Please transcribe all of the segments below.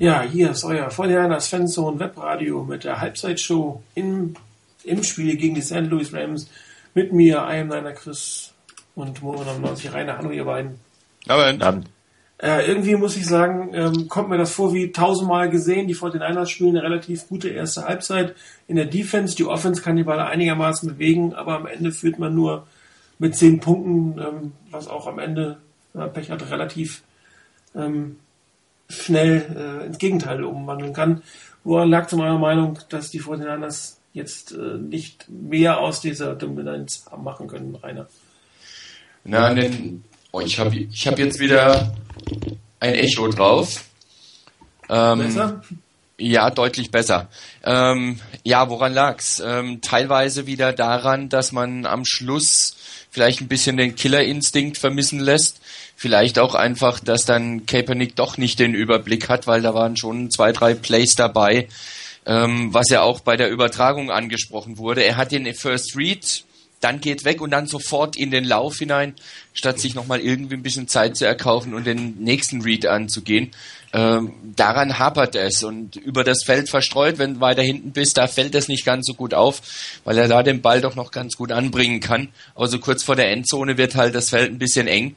Ja, hier ist euer Vorderlanders Fanzone Webradio mit der Halbzeitshow im, im Spiel gegen die St. Louis Rams. Mit mir, I am Niner Chris und Mono 90 Rainer. Hallo, ihr beiden. Abend. Äh, irgendwie muss ich sagen, ähm, kommt mir das vor wie tausendmal gesehen. Die 49ers spielen eine relativ gute erste Halbzeit in der Defense. Die Offense kann die Ball einigermaßen bewegen, aber am Ende führt man nur mit zehn Punkten, ähm, was auch am Ende, wenn man Pech hat, relativ ähm, schnell äh, ins Gegenteil umwandeln kann. Woran lag zu meiner Meinung, dass die 49ers jetzt äh, nicht mehr aus dieser Dominanz machen können, Rainer? Na, denn, oh, ich habe ich hab jetzt wieder ein Echo drauf. Ähm, besser? Ja, deutlich besser. Ähm, ja, woran lag's? Ähm, teilweise wieder daran, dass man am Schluss vielleicht ein bisschen den Killerinstinkt vermissen lässt. Vielleicht auch einfach, dass dann Kaepernick doch nicht den Überblick hat, weil da waren schon zwei, drei Plays dabei, ähm, was ja auch bei der Übertragung angesprochen wurde. Er hat den First Read, dann geht weg und dann sofort in den Lauf hinein, statt sich nochmal irgendwie ein bisschen Zeit zu erkaufen und den nächsten Read anzugehen. Ähm, daran hapert es und über das Feld verstreut, wenn du weiter hinten bist, da fällt es nicht ganz so gut auf, weil er da den Ball doch noch ganz gut anbringen kann. Also kurz vor der Endzone wird halt das Feld ein bisschen eng.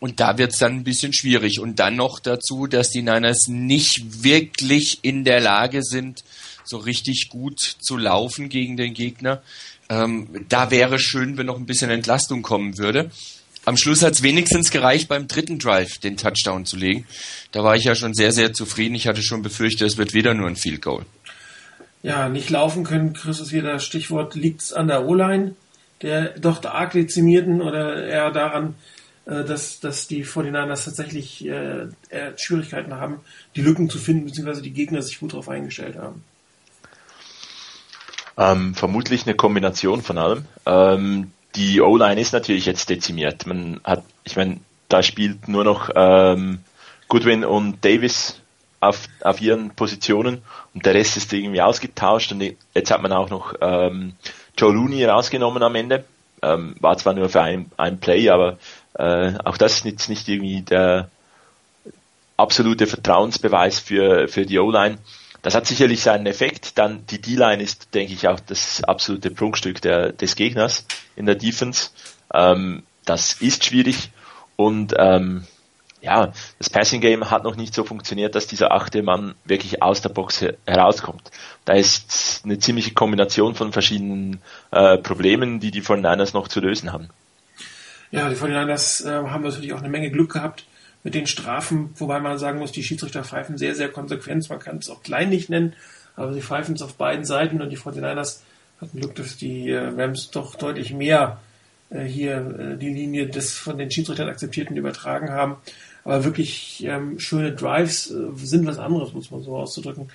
Und da wird es dann ein bisschen schwierig. Und dann noch dazu, dass die Niners nicht wirklich in der Lage sind, so richtig gut zu laufen gegen den Gegner. Ähm, da wäre schön, wenn noch ein bisschen Entlastung kommen würde. Am Schluss hat es wenigstens gereicht, beim dritten Drive den Touchdown zu legen. Da war ich ja schon sehr, sehr zufrieden. Ich hatte schon befürchtet, es wird wieder nur ein Field Goal. Ja, nicht laufen können, Chris ist wieder das Stichwort, liegt es an der O-Line, der doch arg dezimierten oder eher daran, äh, dass, dass die 49ers tatsächlich äh, Schwierigkeiten haben, die Lücken zu finden, beziehungsweise die Gegner sich gut darauf eingestellt haben. Ähm, vermutlich eine Kombination von allem. Ähm, die O-Line ist natürlich jetzt dezimiert. Man hat, ich meine, da spielt nur noch ähm, Goodwin und Davis auf, auf ihren Positionen und der Rest ist irgendwie ausgetauscht und jetzt hat man auch noch ähm, Joe Looney rausgenommen am Ende. Ähm, war zwar nur für ein, ein Play, aber äh, auch das ist jetzt nicht irgendwie der absolute Vertrauensbeweis für, für die O-Line. Das hat sicherlich seinen Effekt. Dann die D-Line ist, denke ich, auch das absolute Prunkstück der, des Gegners in der Defense. Ähm, das ist schwierig und ähm, ja, das Passing Game hat noch nicht so funktioniert, dass dieser achte Mann wirklich aus der Box herauskommt. Da ist eine ziemliche Kombination von verschiedenen äh, Problemen, die die 49ers noch zu lösen haben. Ja, die 49ers äh, haben natürlich auch eine Menge Glück gehabt mit den Strafen, wobei man sagen muss, die Schiedsrichter pfeifen sehr, sehr konsequent. Man kann es auch klein nicht nennen, aber sie pfeifen es auf beiden Seiten und die 49ers hatten Glück, dass die äh, Rams doch deutlich mehr äh, hier äh, die Linie des von den Schiedsrichtern akzeptierten übertragen haben. Aber wirklich ähm, schöne Drives äh, sind was anderes, muss man so auszudrücken.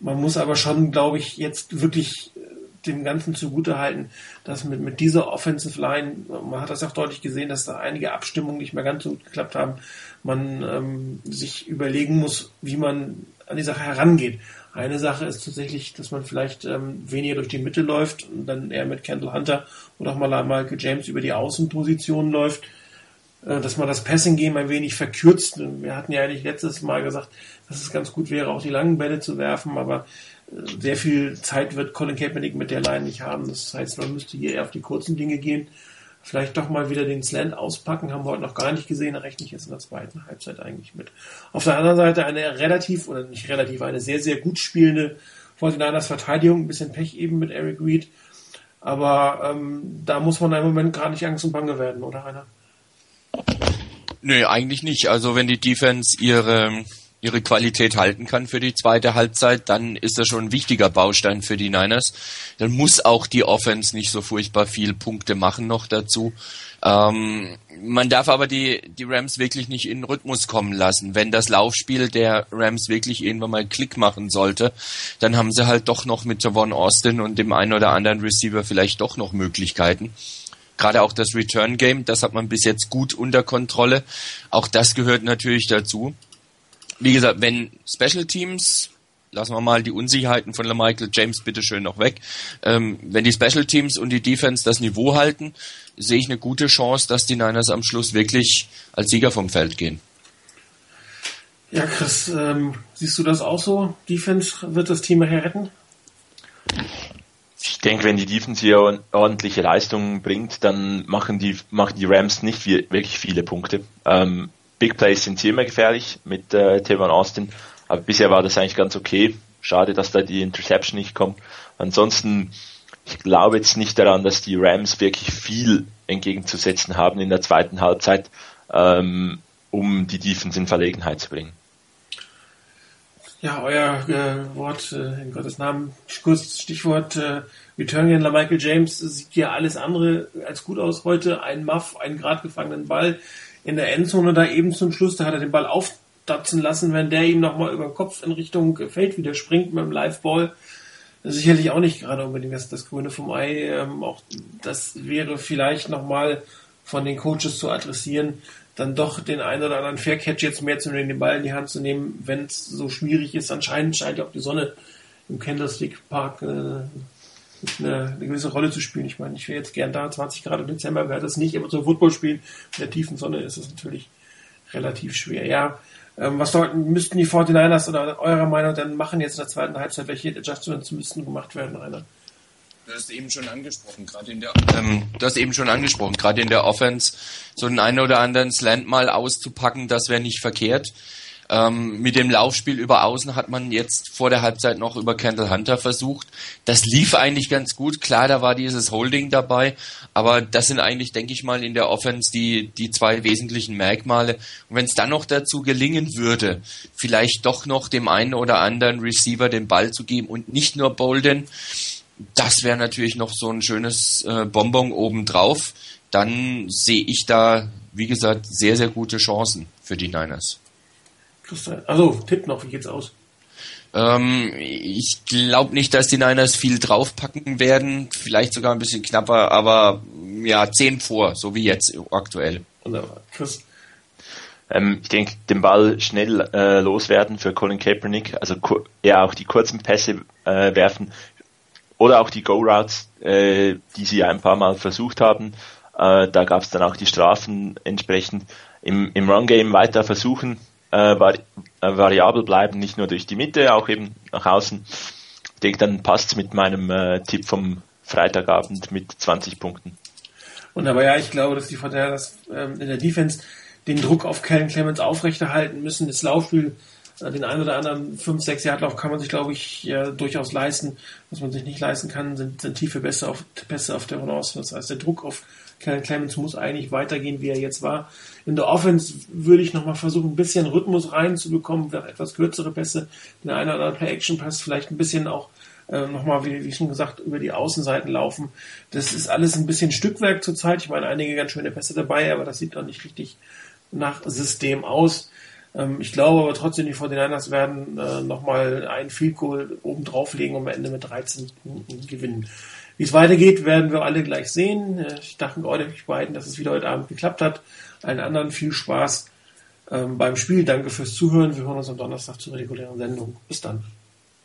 Man muss aber schon, glaube ich, jetzt wirklich äh, dem Ganzen zugutehalten, dass mit, mit dieser Offensive Line, man hat das auch deutlich gesehen, dass da einige Abstimmungen nicht mehr ganz so gut geklappt haben, man ähm, sich überlegen muss, wie man an die Sache herangeht. Eine Sache ist tatsächlich, dass man vielleicht ähm, weniger durch die Mitte läuft und dann eher mit Kendall Hunter oder auch mal Michael James über die Außenposition läuft, äh, dass man das Passing Game ein wenig verkürzt. Wir hatten ja eigentlich letztes Mal gesagt, dass es ganz gut wäre, auch die langen Bälle zu werfen, aber sehr viel Zeit wird Colin Kaepernick mit der Line nicht haben. Das heißt, man müsste hier eher auf die kurzen Dinge gehen vielleicht doch mal wieder den Slant auspacken, haben wir heute noch gar nicht gesehen, da rechne ich jetzt in der zweiten Halbzeit eigentlich mit. Auf der anderen Seite eine relativ, oder nicht relativ, eine sehr, sehr gut spielende 49ers Verteidigung, ein bisschen Pech eben mit Eric Reed, aber ähm, da muss man im Moment gar nicht Angst und Bange werden, oder Rainer? Nö, eigentlich nicht. Also wenn die Defense ihre ihre Qualität halten kann für die zweite Halbzeit, dann ist das schon ein wichtiger Baustein für die Niners. Dann muss auch die Offense nicht so furchtbar viel Punkte machen noch dazu. Ähm, man darf aber die, die Rams wirklich nicht in den Rhythmus kommen lassen. Wenn das Laufspiel der Rams wirklich irgendwann mal Klick machen sollte, dann haben sie halt doch noch mit Javon Austin und dem einen oder anderen Receiver vielleicht doch noch Möglichkeiten gerade auch das Return Game, das hat man bis jetzt gut unter Kontrolle. Auch das gehört natürlich dazu wie gesagt, wenn Special Teams, lassen wir mal die Unsicherheiten von Michael James bitte schön noch weg, ähm, wenn die Special Teams und die Defense das Niveau halten, sehe ich eine gute Chance, dass die Niners am Schluss wirklich als Sieger vom Feld gehen. Ja, Chris, ähm, Siehst du das auch so? Defense wird das Team nachher retten? Ich denke, wenn die Defense hier ordentliche Leistungen bringt, dann machen die, machen die Rams nicht wirklich viele Punkte. Ähm, Big Plays sind sie immer gefährlich mit äh, Tevon Austin, aber bisher war das eigentlich ganz okay. Schade, dass da die Interception nicht kommt. Ansonsten, ich glaube jetzt nicht daran, dass die Rams wirklich viel entgegenzusetzen haben in der zweiten Halbzeit, ähm, um die Defense in Verlegenheit zu bringen. Ja, euer äh, Wort, äh, in Gottes Namen, kurz Stichwort äh, Returnhändler Michael James sieht ja alles andere als gut aus heute. Ein Muff, einen grad gefangenen Ball in der Endzone da eben zum Schluss, da hat er den Ball aufdatzen lassen, wenn der ihm nochmal über den Kopf in Richtung Feld wieder springt mit dem Liveball. Sicherlich auch nicht gerade unbedingt das, das Grüne vom Ei. Ähm, auch das wäre vielleicht nochmal von den Coaches zu adressieren, dann doch den einen oder anderen Faircatch jetzt mehr zu nehmen, den Ball in die Hand zu nehmen, wenn es so schwierig ist. Anscheinend scheint ja auch die Sonne im Candlestick Park äh, eine, eine, gewisse Rolle zu spielen. Ich meine, ich wäre jetzt gern da, 20 Grad im Dezember wäre das nicht, aber zum Football spielen in der tiefen Sonne ist es natürlich relativ schwer. Ja, ähm, was sollten, müssten die 49ers oder eurer Meinung dann machen jetzt in der zweiten Halbzeit? Welche Adjustments müssten gemacht werden, Rainer? Du hast eben schon angesprochen, gerade in der ähm, du hast eben schon angesprochen, gerade in der Offense so den einen oder anderen Slant mal auszupacken, das wäre nicht verkehrt. Ähm, mit dem Laufspiel über Außen hat man jetzt vor der Halbzeit noch über Kendall Hunter versucht. Das lief eigentlich ganz gut. Klar, da war dieses Holding dabei, aber das sind eigentlich, denke ich mal, in der Offense die, die zwei wesentlichen Merkmale. Und wenn es dann noch dazu gelingen würde, vielleicht doch noch dem einen oder anderen Receiver den Ball zu geben und nicht nur Bolden, das wäre natürlich noch so ein schönes äh, Bonbon obendrauf. Dann sehe ich da, wie gesagt, sehr, sehr gute Chancen für die Niners. Also, Tipp noch, wie geht's aus? Ähm, ich glaube nicht, dass die Niners viel draufpacken werden. Vielleicht sogar ein bisschen knapper, aber ja, 10 vor, so wie jetzt aktuell. Wunderbar. Chris? Ähm, ich denke, den Ball schnell äh, loswerden für Colin Kaepernick, also ja auch die kurzen Pässe äh, werfen, oder auch die Go-Routes, äh, die sie ein paar Mal versucht haben. Äh, da gab es dann auch die Strafen entsprechend. Im, im Run-Game weiter versuchen, äh, vari äh, variabel bleiben, nicht nur durch die Mitte, auch eben nach außen. Ich denke, dann passt es mit meinem äh, Tipp vom Freitagabend mit 20 Punkten. Und aber ja, ich glaube, dass die Vorteile ähm, in der Defense den Druck auf Kellen Clemens aufrechterhalten müssen. Das Laufspiel den einen oder anderen 5, 6 Yard kann man sich, glaube ich, ja, durchaus leisten. Was man sich nicht leisten kann, sind, sind tiefe Pässe auf, Pässe auf der Balance. Das heißt, der Druck auf Kellen Clemens muss eigentlich weitergehen, wie er jetzt war. In der Offense würde ich nochmal versuchen, ein bisschen Rhythmus reinzubekommen, etwas kürzere Pässe, den einen oder anderen Play-Action-Pass, vielleicht ein bisschen auch äh, nochmal, wie, wie schon gesagt, über die Außenseiten laufen. Das ist alles ein bisschen Stückwerk zurzeit. Ich meine, einige ganz schöne Pässe dabei, aber das sieht noch nicht richtig nach System aus. Ähm, ich glaube aber trotzdem, die 49ers werden äh, nochmal ein Field Goal oben drauflegen und am Ende mit 13 Punkten gewinnen. Wie es weitergeht, werden wir alle gleich sehen. Äh, ich danke euch beiden, dass es wieder heute Abend geklappt hat. Allen anderen viel Spaß ähm, beim Spiel. Danke fürs Zuhören. Wir hören uns am Donnerstag zur regulären Sendung. Bis dann.